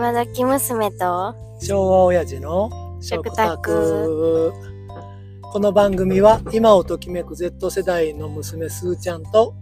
今時娘と昭和親父の食卓この番組は今をときめく Z 世代の娘すーちゃんと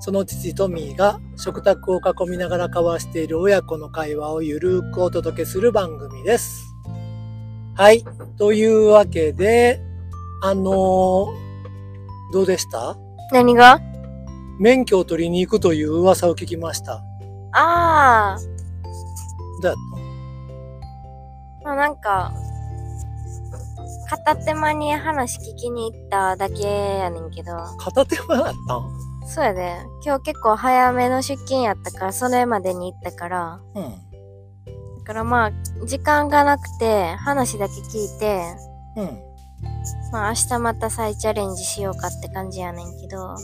その父トミーが食卓を囲みながら交わしている親子の会話をゆるくお届けする番組です。はい。というわけで、あのーどうでした？何が？免許を取りに行くという噂を聞きました。ああ、どうやっまあなんか、片手間に話聞きに行っただけやねんけど、た片手間やったん？そうやで、今日結構早めの出勤やったから、それまでに行ったから、うん。だからまあ、時間がなくて、話だけ聞いて、うん。まあ明日また再チャレンジしようかって感じやねんけど、ああ。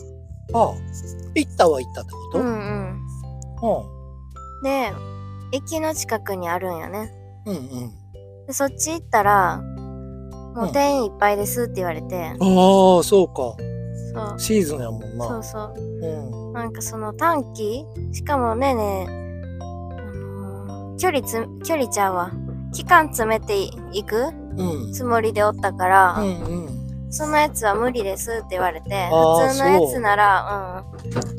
行ったは行ったってこと？うんうん。うん。で、駅の近くにあるんやね。うんうん。でそっち行ったら、もう定員いっぱいですって言われて、ああ、そうか。そう。シーズンやもんな。そうそう。うん。なんかその短期しかもねえねえ、あのー距離つ、距離ちゃうわ。期間詰めていくうん。つもりでおったから、うんうん。そのやつは無理ですって言われて、あー普通のやつなら、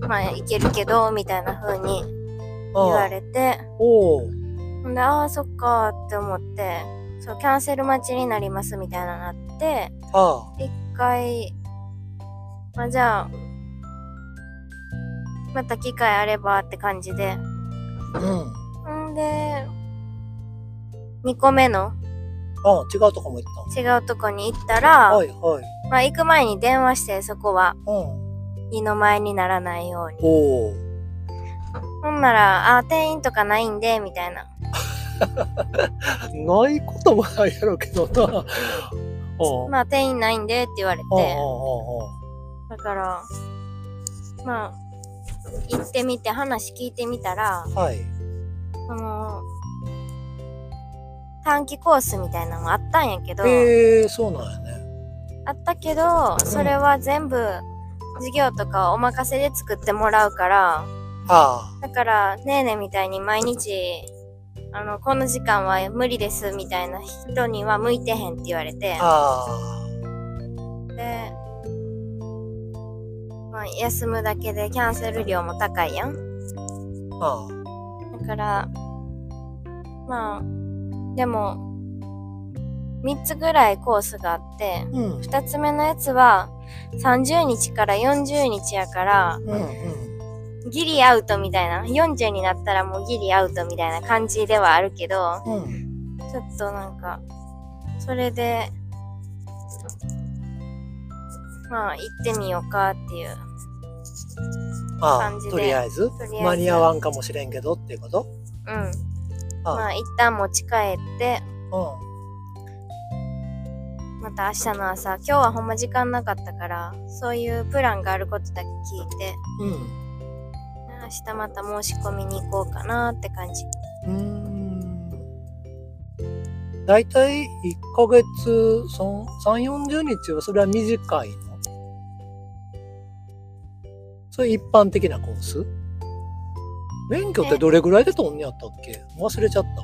うん、まあいけるけど、みたいな風に言われて、おお。ほんで、ああ、そっかーって思って、そう、キャンセル待ちになりますみたいななって、あ一回、まあ、じゃあ、また機会あればって感じで。あ。うん。んで、2個目のああ、違うとこも行った違うとこに行ったら、んはいはい。まあ行く前に電話してそこはうん。二の前にならないように。ほんなら、あ、店員とかないんで、みたいな。ないこともないやろうけどな。まあ店員ないんでって言われて、あ、だから、まあ、行ってみて話聞いてみたら。はい。その、短期コースみたいなのもあったんやけど、へえ、そうなんやね。あったけど、それは全部、授業とかお任せで作ってもらうから、あだから、ねえねえみたいに毎日、あの、この時間は無理ですみたいな人には向いてへんって言われてあ。、あで、まあ、休むだけでキャンセル料も高いやん。あ。だから、まあ、でも、3つぐらいコースがあって、うん。2つ目のやつは30日から40日やから、うんうん。ギリアウトみたいな。40になったらもうギリアウトみたいな感じではあるけど、うん。ちょっとなんか、それで、まあ行ってみようかっていう。感じ。でとりあえず間に合わんかもしれんけどっていうこと？うん。あまあ一旦持ち帰って、あ。また明日の朝、今日はほんま時間なかったから、そういうプランがあることだけ聞いて、うん。日また申し込みに行こうかなって感じ。うーん。だいたい1ヶ月、そん3、40日はそれは短いのそれ一般的なコース？免許ってどれぐらいで取んねやったっけ？忘れちゃった。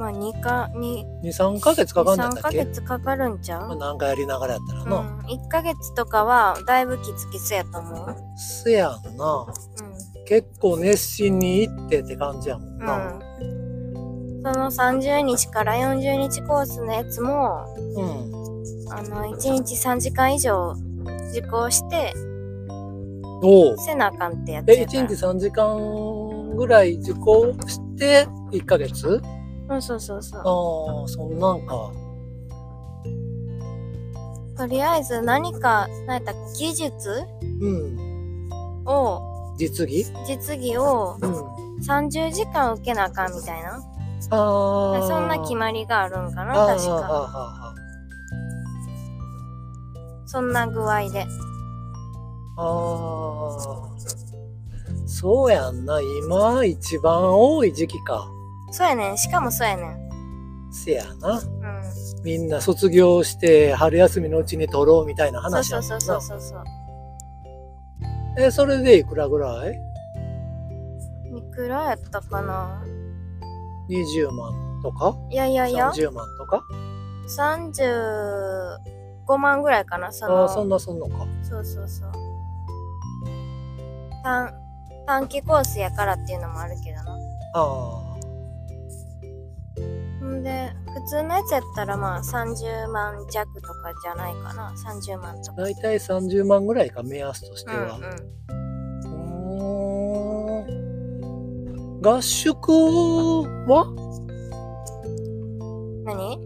まあ2か、2、2、3ヶ月かかんねやっ3ヶたっけ？月かかるんちゃう？まあ、なんかやりながらやったらな。うん、1ヶ月とかはだいぶきつきつやと思う。せやんな。う結構熱心に行ってって感じやもんん。な。うん。その30日から40日コースのやつも、うん。あの、1日3時間以上受講して、せなあかんってやつえ、やから。1日3時間ぐらい受講して1ヶ月？うん、そうそうそう。ああ、そんなんか。とりあえず何か、何やった技術？うん。を、実技？実技をうん。30時間受けなあかんみたいな。ああ。そんな決まりがあるんかな、確か。そんな具合で。ーあーあーそうやんな。今一番多い時期か。そうやねん。しかもそうやねん。せやな。うん。みんな卒業して春休みのうちに取ろうみたいなそう話や。そうそうそうそうそう。え、それでいくらぐらい？いくらやったかな？20万とか？いやいやいや、30万とか？35万ぐらいかな、その。ああそんなそんのか。そうそうそう。短、短期コースやからっていうのもあるけどな。あほんで、普通のやつやったらまあ30万弱とかじゃないかな。30万とか。あ大体30万ぐらいか目安としてうんは、うん。うーん合宿は？何？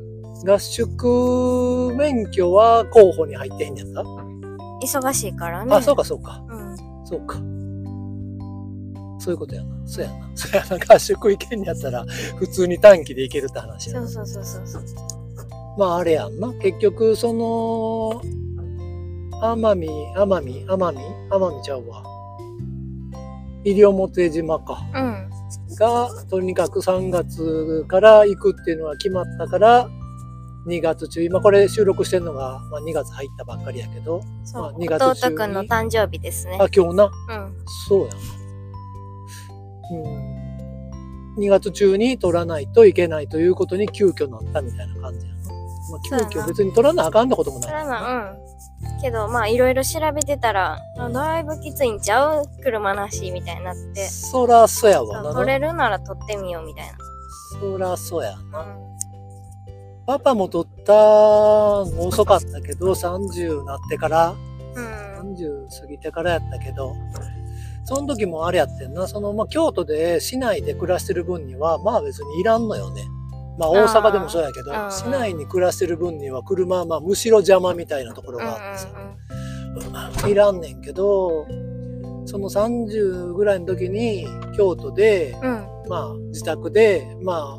合宿免許は候補に入ってへんやった、忙しいからね。あそうかそうかうん。そうかそういうことやな。そうやな。そうやな合宿行けんやったら普通に短期で行けるって話やな。そうそうそうそう。まああれやんな。結局その奄美奄美奄美？奄美ちゃうわ。西表島か。うん。がとにかく3月から行くっていうのが決まったから2月中今これ収録してるのが、まあ、2月入ったばっかりやけど。そう。まあ2月中に。弟くんの誕生日ですね。あ。今日な。うん。そうやなうん。2月中に取らないといけないということに急遽なったみたいな感じやな、まあ、急遽別に取らなあかんってこともない。うん。けど、まあ、いろいろ調べてたら、あだいぶきついんちゃう？車なし、みたいになって。そらそうやわな。取れるなら取ってみよう、みたいそらそうやな。なパパも取ったの遅かったけど30になってから。うん。30過ぎてからやったけどその時もあれやってんなその、まあ、京都で市内で暮らしてる分にはまあ別にいらんのよねまあ大阪でもそうやけど市内に暮らしてる分には車はまあむしろ邪魔みたいなところうんうんがあってさ、いらんねんけどその30ぐらいの時に京都でうん。うん。まあ自宅でまあ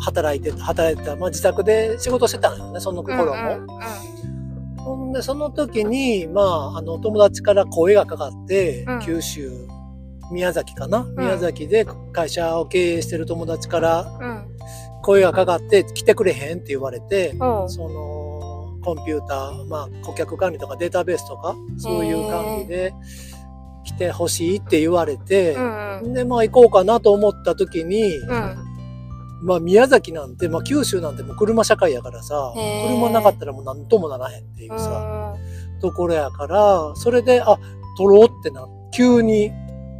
働いてた働いてた、まあ、自宅で仕事してたのよねその頃も。うんうんほんで、その時に、まあ、あの、友達から声がかかって、うん九州、宮崎かな、宮崎で会社を経営してる友達からうん。声がかかって、来てくれへんって言われて、うん。その、コンピューター、まあ、顧客管理とかデータベースとか、そういう管理で来てほしいって言われてう、んうん。で、まあ、行こうかなと思った時に、うん。まあ、宮崎なんて、まあ、九州なんてもう車社会やからさ、車なかったらもう何ともならへんっていううさ、んところやから、それで、あ、撮ろうってな、急に、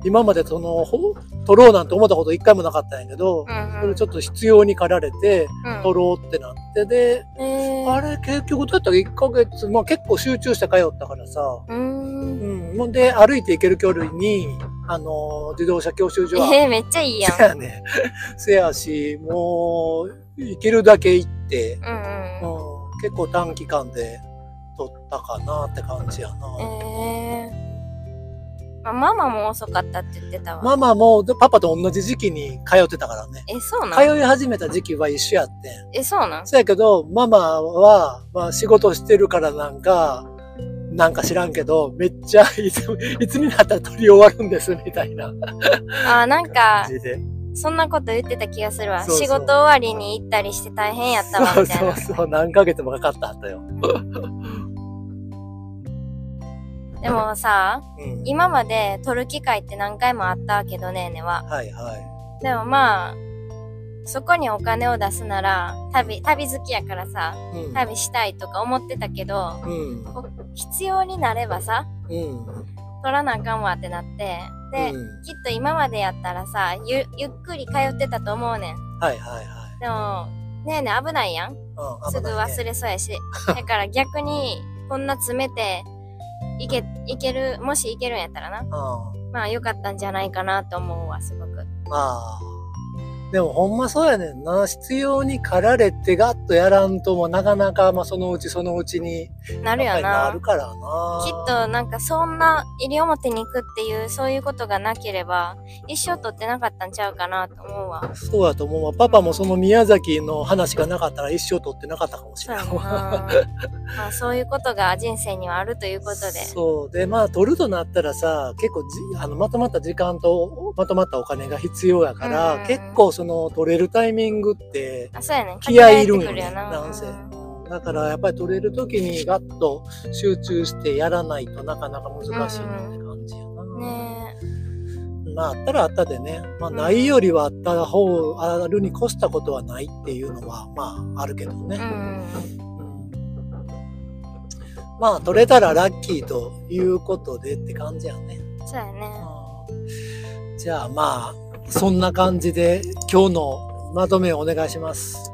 今までその、ほ撮ろうなんて思ったこと一回もなかったんやけど、うん。それちょっと必要に駆られて、うん。撮ろうってなって、で、えー。あれ結局どうやったら1ヶ月、まあ結構集中して通ったからさ、うんん、ほんで歩いて行ける距離に、あの、自動車教習所は、えー、めっちゃいいやん。せやね。せやし、もう、行けるだけ行って、うんうん。うん、結構短期間で撮ったかなって感じやな。えー。まあ、ママも遅かったって言ってたわ。ママもパパと同じ時期に通ってたからね。え、そうなん？通い始めた時期は一緒やってん。え、そうなん？そやけど、ママは、まあ仕事してるからなんか、なんか知らんけど、めっちゃいつ、いつになったら撮り終わるんです、みたいなあー、なんか。そんなこと言ってた気がするわ。そうそう仕事終わりに行ったりして大変やったわ、みたいな。そうそう、何ヶ月もかかったはったよ。でもさ、うん。今まで撮る機会って何回もあったけどねーねは。はいはい。でもまあ、そこにお金を出すなら、旅、旅好きやからさ、うん。旅したいとか思ってたけど、うん。こ必要になればさ、うん。撮らなあかんわってなって、で、うんきっと今までやったらさ、ゆ、ゆっくり通ってたと思うねん。はいはいはい。でも、ねえねえ危ないやん。うん、すぐ忘れそうやし。だから逆に、こんな詰めて、いけ、いける、もしいけるんやったらな。うん。まあ良かったんじゃないかなと思うわ、すごく。まあ。でもほんまそうやねんな。必要に駆られてガッとやらんともなかなか、まあそのうちそのうちになるよななる。からな。きっとなんかそんな西表に行くっていうそういうことがなければ一生取ってなかったんちゃうかなと思うわ。そうやと思うわ。パパもその宮崎の話がなかったら一生取ってなかったかもしれない。な。まあそういうことが人生にはあるということで。そう。で、まあ、取るとなったらさ、結構じ、あの、まとまった時間と、まとまったお金が必要やから、うん結構その、取れるタイミングって、あ、そうやね。気合いいるんよね、なんせ。うんだから、やっぱり取れる時にガッと集中してやらないとなかなか難しいなって感じやな。ねまあ、あったらあったでね、まあ、うんないよりはあった方、あるに越したことはないっていうのは、まあ、あるけどね。うん。うんまあ、取れたらラッキーということでって感じやね。そうやね。うんじゃあ、まあ、そんな感じで、今日のまとめをお願いします。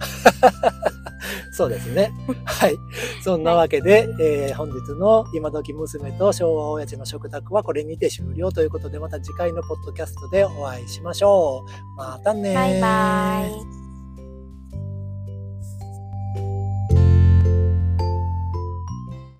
そうですね。はい。そんなわけで、えー本日の今時娘と昭和親父の食卓はこれにて終了ということで、また次回のポッドキャストでお会いしましょう。またねーバイバイ。